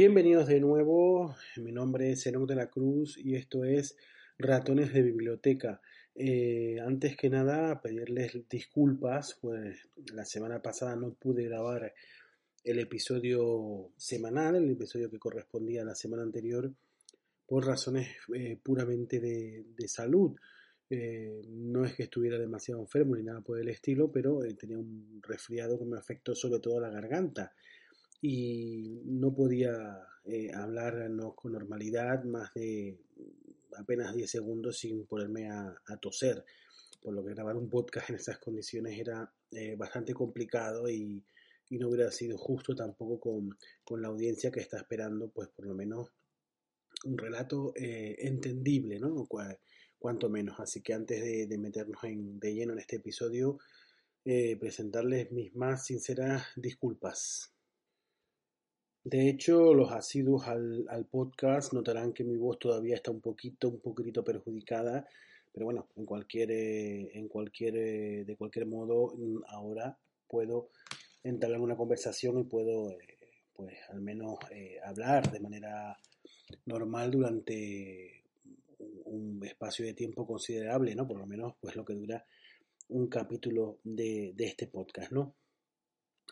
Bienvenidos de nuevo, mi nombre es Zenón de la Cruz y esto es Ratones de Biblioteca. Eh, antes que nada, pedirles disculpas, pues la semana pasada no pude grabar el episodio semanal, el episodio que correspondía a la semana anterior, por razones eh, puramente de, salud. Eh, no es que estuviera demasiado enfermo ni nada por el estilo, pero tenía un resfriado que me afectó sobre todo la garganta y no podía eh, hablar con normalidad más de apenas 10 segundos sin ponerme a, toser, por lo que grabar un podcast en esas condiciones era eh, bastante complicado y, no hubiera sido justo tampoco con, la audiencia que está esperando, pues por lo menos un relato eh, entendible, ¿no? cuanto menos. Así que antes de, meternos en, de lleno en este episodio, presentarles mis más sinceras disculpas. De hecho, los asiduos al, podcast notarán que mi voz todavía está un poquito, un poquito perjudicada, pero bueno, en cualquier, eh, en cualquier, eh, de cualquier modo, mm, ahora puedo entablar una conversación y puedo, eh, pues, al menos hablar de manera normal durante un espacio de tiempo considerable, ¿no? Por lo menos, pues, lo que dura un capítulo de, de este podcast, ¿no?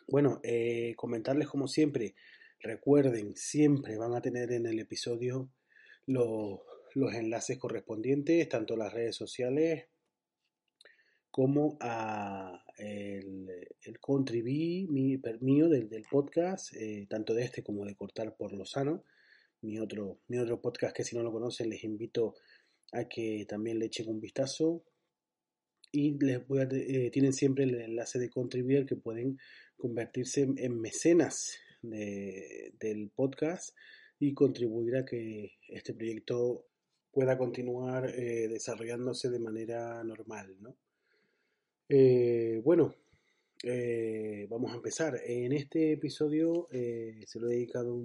Bueno, comentarles como siempre Recuerden, siempre van a tener en el episodio los, enlaces correspondientes, tanto a las redes sociales como a el, el mi, mío del, del podcast, eh, tanto de este como de Cortar por lo Sano, mi otro, mi otro podcast que si no lo conocen les invito a que también le echen un vistazo. Y les voy a, eh, tienen siempre el enlace de contribuir que pueden convertirse en mecenas del podcast y contribuir a que este proyecto pueda continuar eh, desarrollándose de manera normal. ¿no? Eh, bueno, eh, vamos a empezar. En este episodio se lo he dedicado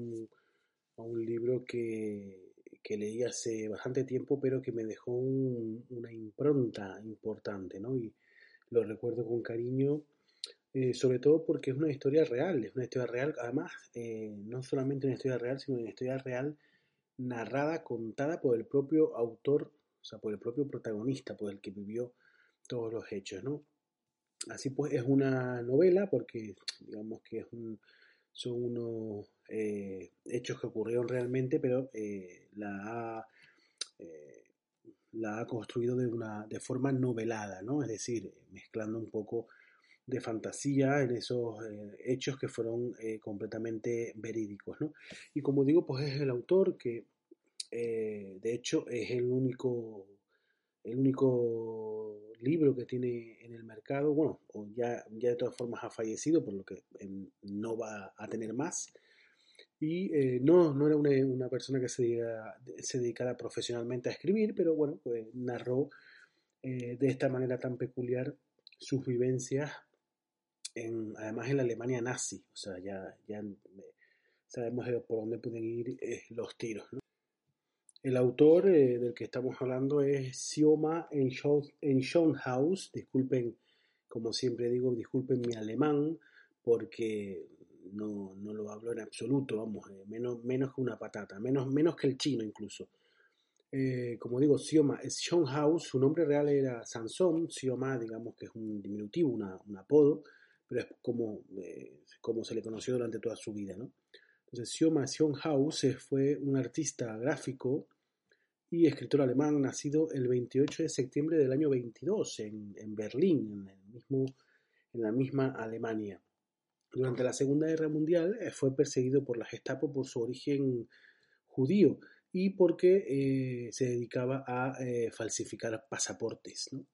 a un libro que, que, leí hace bastante tiempo, pero que me dejó una impronta importante, ¿no? Y lo recuerdo con cariño eh, sobre todo porque es una historia real, es una historia real, además, eh, no solamente una historia real, sino una historia real narrada, contada por el propio autor, o sea, por el propio protagonista, por el que vivió todos los hechos, ¿no? Así pues, es una novela porque, digamos que es un, son unos eh, hechos que ocurrieron realmente, pero la ha, la ha construido de, una, de forma novelada, ¿no? Es decir, mezclando un poco de fantasía en esos eh, hechos que fueron eh, completamente verídicos. ¿no? Y como digo, pues es el autor que eh, de hecho es el único, el único libro que tiene en el mercado, bueno, ya, ya de todas formas ha fallecido, por lo que em, no va a tener más. Y no, no era una, una persona que se, se, dedicara profesionalmente a escribir, pero bueno, pues narró de esta manera tan peculiar sus vivencias además en la Alemania nazi, o sea, ya, ya sabemos por dónde pueden ir eh, los tiros. El autor eh, del que estamos hablando es Sioma Schonhaus, disculpen, como siempre digo, disculpen mi alemán, porque no, no lo hablo en absoluto, vamos, eh, menos, menos que una patata, menos, menos que el chino incluso. como digo, Sioma Schonhaus, su nombre real era Sansón, Sioma, digamos que es un diminutivo, un apodo, pero es como, eh, como se le conoció durante toda su vida. ¿no? Entonces, Sioma fue un artista gráfico y escritor alemán nacido el 28 de septiembre del año 22 en, en Berlín, en, el mismo, en la misma Alemania. Durante la Segunda Guerra Mundial eh, fue perseguido por la Gestapo por su origen judío y porque eh, se dedicaba a falsificar pasaportes. ¿no?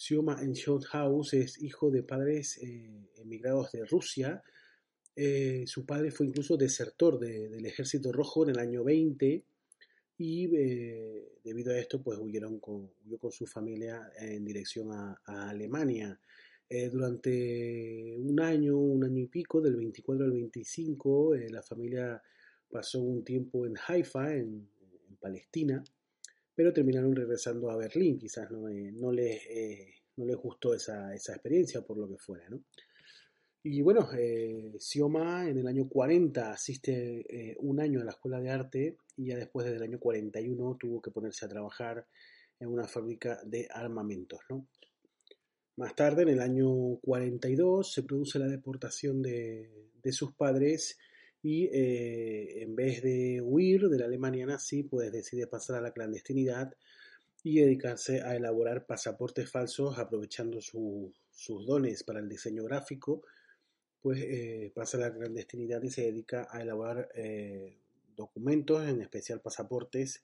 Sioma Schonhaus es hijo de padres emigrados de Rusia. su padre fue incluso desertor del Ejército Rojo en el año 20 y debido a esto pues huyeron con, huyó con su familia en dirección a, Alemania. Eh, durante un año, un año y pico, del 24 al 25, eh, la familia pasó un tiempo en Haifa, en, Palestina, pero terminaron regresando a Berlín. Quizás no, eh, no, les, no les gustó esa, esa, experiencia por lo que fuera. ¿no? Y bueno, Sioma en el año 40 asiste un año a la escuela de arte y ya después del año 41 tuvo que ponerse a trabajar en una fábrica de armamentos. ¿no? Más tarde, en el año 42, se produce la deportación de, sus padres y eh, en vez de huir de la Alemania nazi, pues decide pasar a la clandestinidad y dedicarse a elaborar pasaportes falsos aprovechando sus dones para el diseño gráfico, pues eh, pasa a la clandestinidad y se dedica a elaborar eh, documentos, en especial pasaportes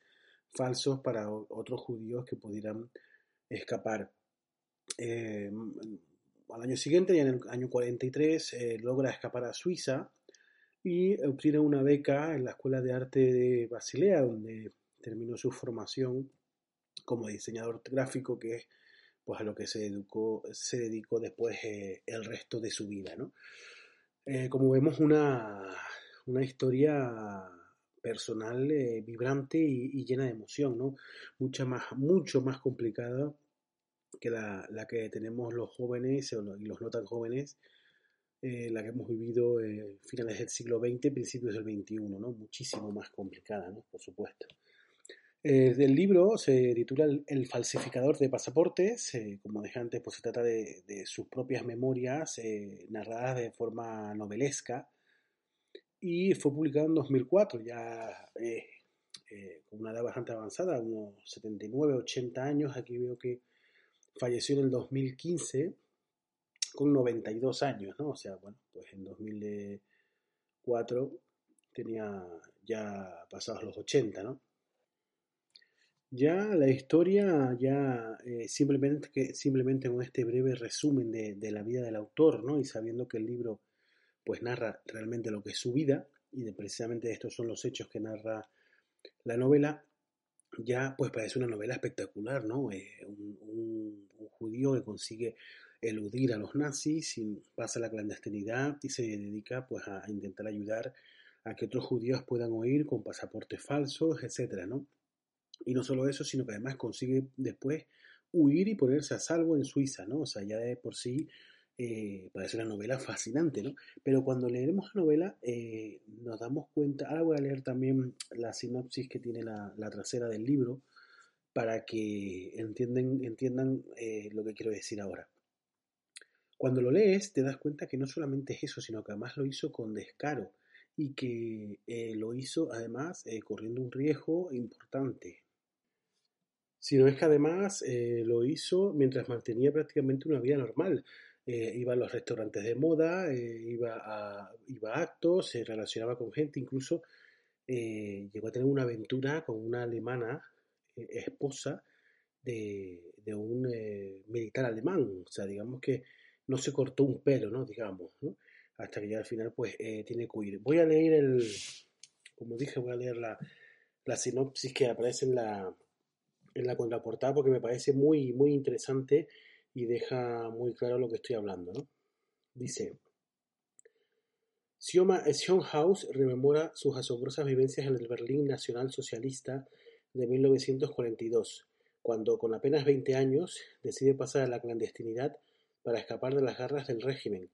falsos para otros judíos que pudieran escapar. Al año siguiente, en el año 43, eh, logra escapar a Suiza y obtiene una beca en la Escuela de Arte de Basilea, donde terminó su formación como diseñador gráfico, que es pues, a lo que se, educó, dedicó después eh, el resto de su vida. como vemos, una, una historia personal vibrante y, llena de emoción, ¿no? Mucha más, mucho más complicada que la, la, que tenemos los jóvenes y los no tan jóvenes, eh, la que hemos vivido eh, finales del siglo XX, principios del XXI, ¿no? muchísimo más complicada, ¿no? por supuesto. Eh, del libro se titula El falsificador de pasaportes, eh, como dije antes, pues se trata de, de sus propias memorias narradas de forma novelesca y fue publicado en 2004, ya con una edad bastante avanzada, unos 79, 80 años, aquí veo que falleció en el 2015 con 92 años, ¿no? O sea, bueno, pues en 2004 tenía ya pasados los 80, ¿no? Ya la historia, ya eh, simplemente, que, simplemente con este breve resumen de, la vida del autor, ¿no? Y sabiendo que el libro pues narra realmente lo que es su vida, y de, precisamente estos son los hechos que narra la novela, ya pues parece una novela espectacular, ¿no? Eh, un, judío que consigue eludir a los nazis pasa la clandestinidad y se dedica pues a, intentar ayudar a que otros judíos puedan huir con pasaportes falsos, etcétera, ¿no? Y no solo eso, sino que además consigue después huir y ponerse a salvo en Suiza, ¿no? O sea, ya de por sí eh, parece una novela fascinante, ¿no? Pero cuando leeremos la novela eh, nos damos cuenta, ahora voy a leer también la sinopsis que tiene la, trasera del libro para que entiendan, entiendan eh, lo que quiero decir ahora. Cuando lo lees te das cuenta que no solamente es eso, sino que además lo hizo con descaro y que lo hizo además corriendo un riesgo importante. Sino es que además lo hizo mientras mantenía prácticamente una vida normal, eh, iba a los restaurantes de moda, eh, iba, a, iba a actos, se relacionaba con gente, incluso eh, llegó a tener una aventura con una alemana esposa de, de un militar alemán, o sea, digamos que no se cortó un pelo, ¿no? Digamos, ¿no? Hasta que ya al final, pues, tiene que huir. Voy a leer el, como dije, voy a leer la, la sinopsis que aparece en la, en la contraportada porque me parece muy, muy interesante y deja muy claro lo que estoy hablando. ¿no? Dice, Sioma Schonhaus rememora sus asombrosas vivencias en el Berlín Nacional Socialista de 1942, cuando con apenas 20 años decide pasar a la clandestinidad para escapar de las garras del régimen.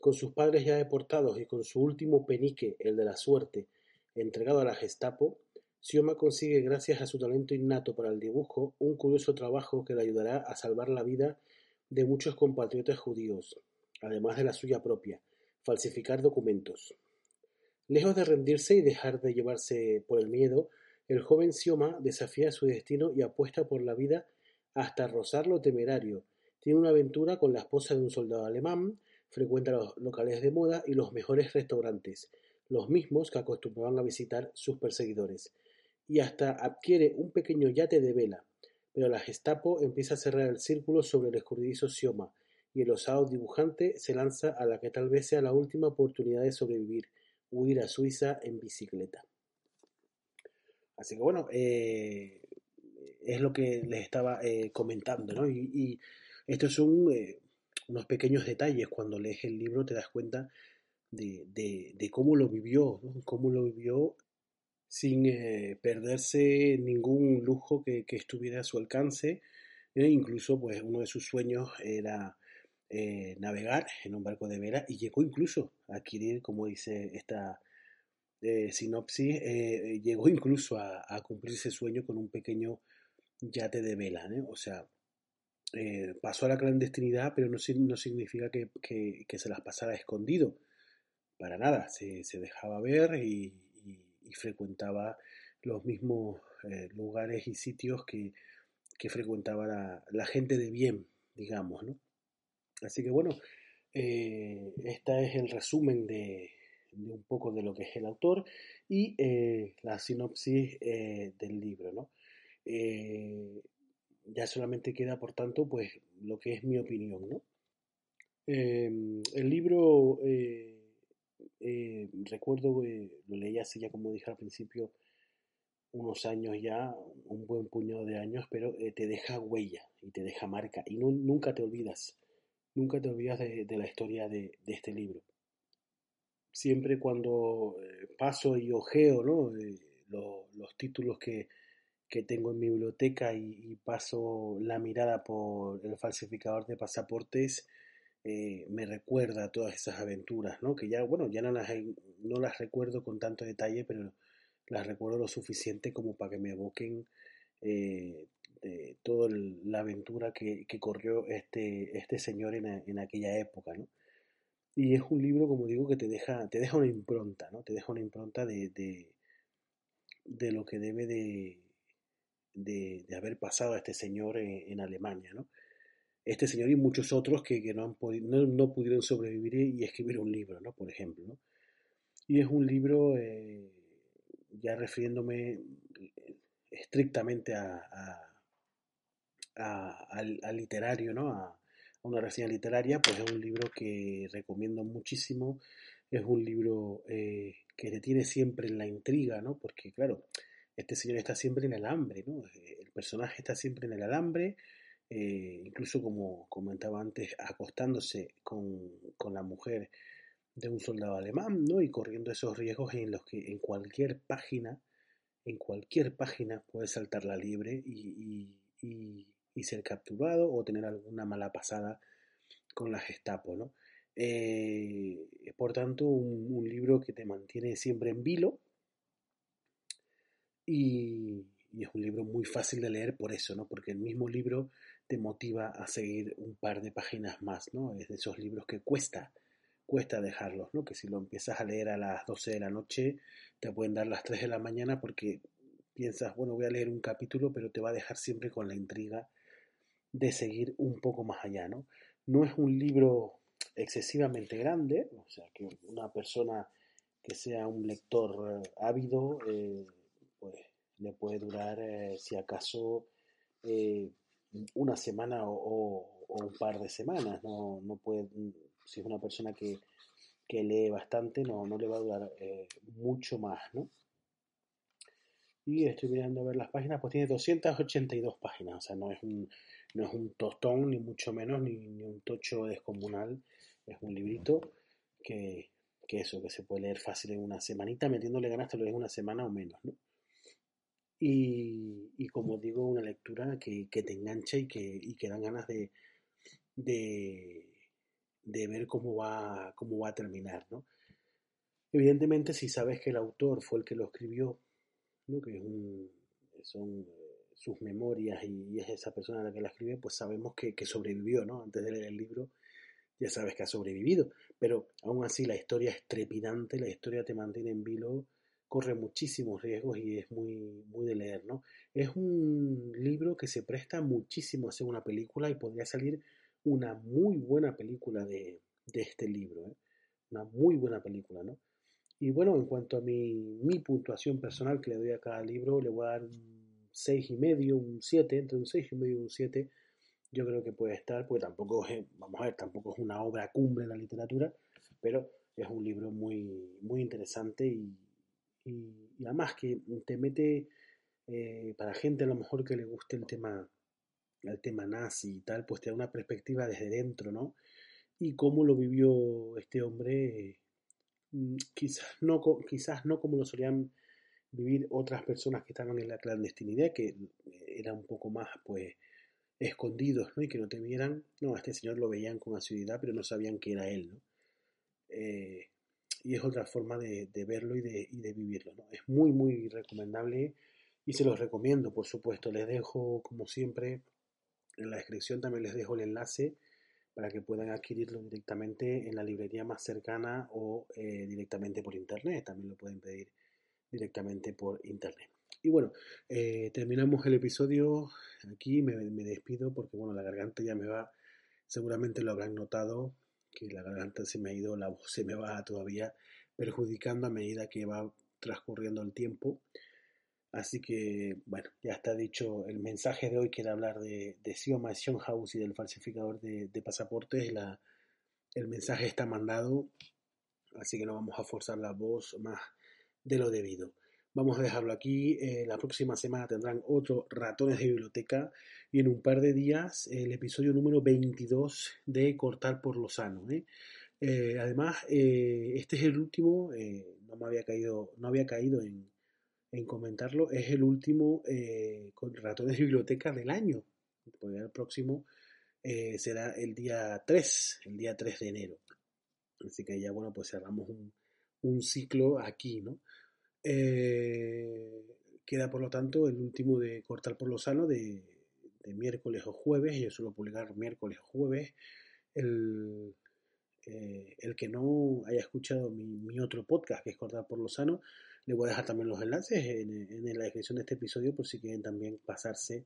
Con sus padres ya deportados y con su último penique, el de la suerte, entregado a la Gestapo, Sioma consigue, gracias a su talento innato para el dibujo, un curioso trabajo que le ayudará a salvar la vida de muchos compatriotas judíos, además de la suya propia, falsificar documentos. Lejos de rendirse y dejar de llevarse por el miedo, el joven Sioma desafía su destino y apuesta por la vida hasta rozar lo temerario. Tiene una aventura con la esposa de un soldado alemán, frecuenta los locales de moda y los mejores restaurantes, los mismos que acostumbraban a visitar sus perseguidores, y hasta adquiere un pequeño yate de vela. Pero la Gestapo empieza a cerrar el círculo sobre el escurridizo Sioma, y el osado dibujante se lanza a la que tal vez sea la última oportunidad de sobrevivir, huir a Suiza en bicicleta. Así que bueno, eh, es lo que les estaba eh, comentando, ¿no? Y, estos son eh, unos pequeños detalles. Cuando lees el libro te das cuenta de, cómo lo vivió, cómo lo vivió sin perderse ningún lujo que, estuviera a su alcance. incluso, pues, uno de sus sueños era navegar en un barco de vela y llegó incluso a adquirir, como dice esta sinopsis, eh, llegó incluso a, cumplir ese sueño con un pequeño yate de vela, o sea, eh, pasó a la clandestinidad, pero no, significa que, se las pasara escondido, para nada, se, dejaba ver y, frecuentaba los mismos eh, lugares y sitios que, frecuentaba la, gente de bien, digamos, ¿no? Así que bueno, este es el resumen de, un poco de lo que es el autor y eh, la sinopsis eh, del libro, ¿no? Eh, ya solamente queda, por tanto, pues lo que es mi opinión, ¿no? Em, el libro, recuerdo, lo leí así ya como dije al principio, unos años ya, un buen puñado de años, pero te deja huella y te deja marca y nunca te olvidas, nunca te olvidas de, la historia de este libro siempre cuando eh, paso y ojeo ¿no? Eh, los títulos que, tengo en mi biblioteca y, paso la mirada por el falsificador de pasaportes, eh, me recuerda todas esas aventuras, ¿no? que ya, bueno, ya no las, no las recuerdo con tanto detalle, pero las recuerdo lo suficiente como para que me evoquen toda la aventura que, corrió este, este señor en, en aquella época. ¿no? Y es un libro, como digo, que te deja, te deja una impronta, ¿no? Te deja una impronta de, de, lo que debe de, de, haber pasado a este señor en, Alemania, ¿no? Este señor y muchos otros que, no, han no, pudieron sobrevivir y escribir un libro, ¿no? Por ejemplo, ¿no? Y es un libro, eh, ya refiriéndome estrictamente a, al, al, literario, ¿no? A, una reseña literaria, pues es un libro que recomiendo muchísimo. Es un libro eh, que te tiene siempre en la intriga, ¿no? Porque, claro, este señor está siempre en el alambre, ¿no? Eh, el personaje está siempre en el alambre, eh, incluso como comentaba antes, acostándose con, con, la mujer de un soldado alemán, ¿no? Y corriendo esos riesgos en los que en cualquier página, en cualquier página puede saltar la libre y, y y ser capturado o tener alguna mala pasada con la Gestapo, ¿no? Eh, por tanto un, libro que te mantiene siempre en vilo y, es un libro muy fácil de leer por eso, ¿no? Porque el mismo libro te motiva a seguir un par de páginas más, ¿no? Es de esos libros que cuesta, cuesta dejarlos, ¿no? Que si lo empiezas a leer a las 12 de la noche, te pueden dar las 3 de la mañana porque piensas, bueno, voy a leer un capítulo, pero te va a dejar siempre con la intriga de seguir un poco más allá, ¿no? No es un libro excesivamente grande, o sea, que una persona que sea un lector eh, ávido, eh, le puede durar, eh, si acaso, una semana o, un par de semanas, no, no puede, si es una persona que, que lee bastante, no, no le va a durar mucho más, ¿no? Y estoy mirando a ver las páginas, pues tiene 282 páginas, o sea, no es un, no es un tostón, ni mucho menos, ni, un tocho descomunal. Es un librito que, eso, que se puede leer fácil en una semanita, metiéndole ganas te lo lees una semana o menos, ¿no? Y, como digo, una lectura que, te engancha y que, y que dan ganas de, de, ver cómo va, cómo va a terminar, ¿no? Evidentemente, si sabes que el autor fue el que lo escribió, ¿no? que es un, son sus memorias y, es esa persona la que la escribe, pues sabemos que, sobrevivió, ¿no? Antes de leer el libro ya sabes que ha sobrevivido. pero aún así la historia es trepidante, la historia te mantiene en vilo, corre muchísimos riesgos y es muy, muy de leer, ¿no? Es un libro que se presta muchísimo a hacer una película y podría salir una muy buena película de, este libro, ¿eh? una muy buena película, ¿no? Y bueno, en cuanto a mi, mi puntuación personal que le doy a cada libro, le voy a dar un 6 y medio, un 7, entre un 6 y un 7, yo creo que puede estar, pues tampoco es, vamos a ver, tampoco es una obra cumbre de la literatura, pero es un libro muy, muy interesante y, y, además que te mete eh, para gente a lo mejor que le guste el tema, el tema nazi y tal, pues te da una perspectiva desde dentro, ¿no? Y cómo lo vivió este hombre, mm, quizás, no, quizás no como lo solían vivir otras personas que estaban en la clandestinidad, que era un poco más, pues, escondidos, ¿no? Y que no te vieran. No, a este señor lo veían con asiduidad, pero no sabían que era él, ¿no? Eh, y es otra forma de, verlo y de, y de, vivirlo. Es muy, muy recomendable y se los recomiendo, por supuesto. Les dejo, como siempre, en la descripción también les dejo el enlace para que puedan adquirirlo directamente en la librería más cercana o eh, directamente por internet. También lo pueden pedir directamente por internet. Y bueno, eh, terminamos el episodio aquí. Me, despido porque, bueno, la garganta ya me va, seguramente lo habrán notado, que la garganta se me ha ido, la voz se me va todavía perjudicando a medida que va transcurriendo el tiempo. Así que, bueno, ya está dicho el mensaje de hoy, que era hablar de, de Sioma House y del falsificador de, pasaportes. La, el mensaje está mandado, así que no vamos a forzar la voz más de lo debido. Vamos a dejarlo aquí. Eh, la próxima semana tendrán otro Ratones de Biblioteca y en un par de días el episodio número 22 de Cortar por lo Sano. ¿eh? Eh, además, este es el último, no me había caído, no había caído en, en comentarlo, es el último con Ratones de Biblioteca del año. el próximo será el día 3, el día 3 de enero. Así que ya, bueno, pues cerramos un ciclo aquí, ¿no? Eh, queda por lo tanto el último de Cortar por lo Sano de, miércoles o jueves. Yo suelo publicar miércoles o jueves. El, eh, el que no haya escuchado mi, otro podcast, que es Cortar por lo Sano, le voy a dejar también los enlaces en, la descripción de este episodio por si quieren también pasarse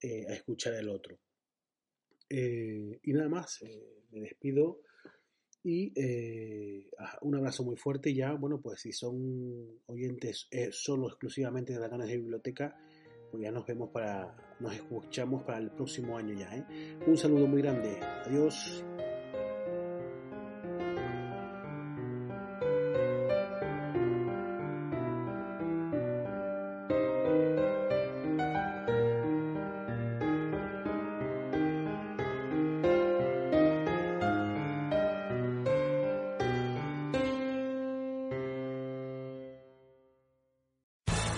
eh, a escuchar el otro. y nada más, me despido. Y eh, un abrazo muy fuerte ya, bueno, pues si son oyentes eh, solo exclusivamente de ratones de biblioteca, pues ya nos vemos para, nos escuchamos para el próximo año ya. ¿eh? Un saludo muy grande, adiós.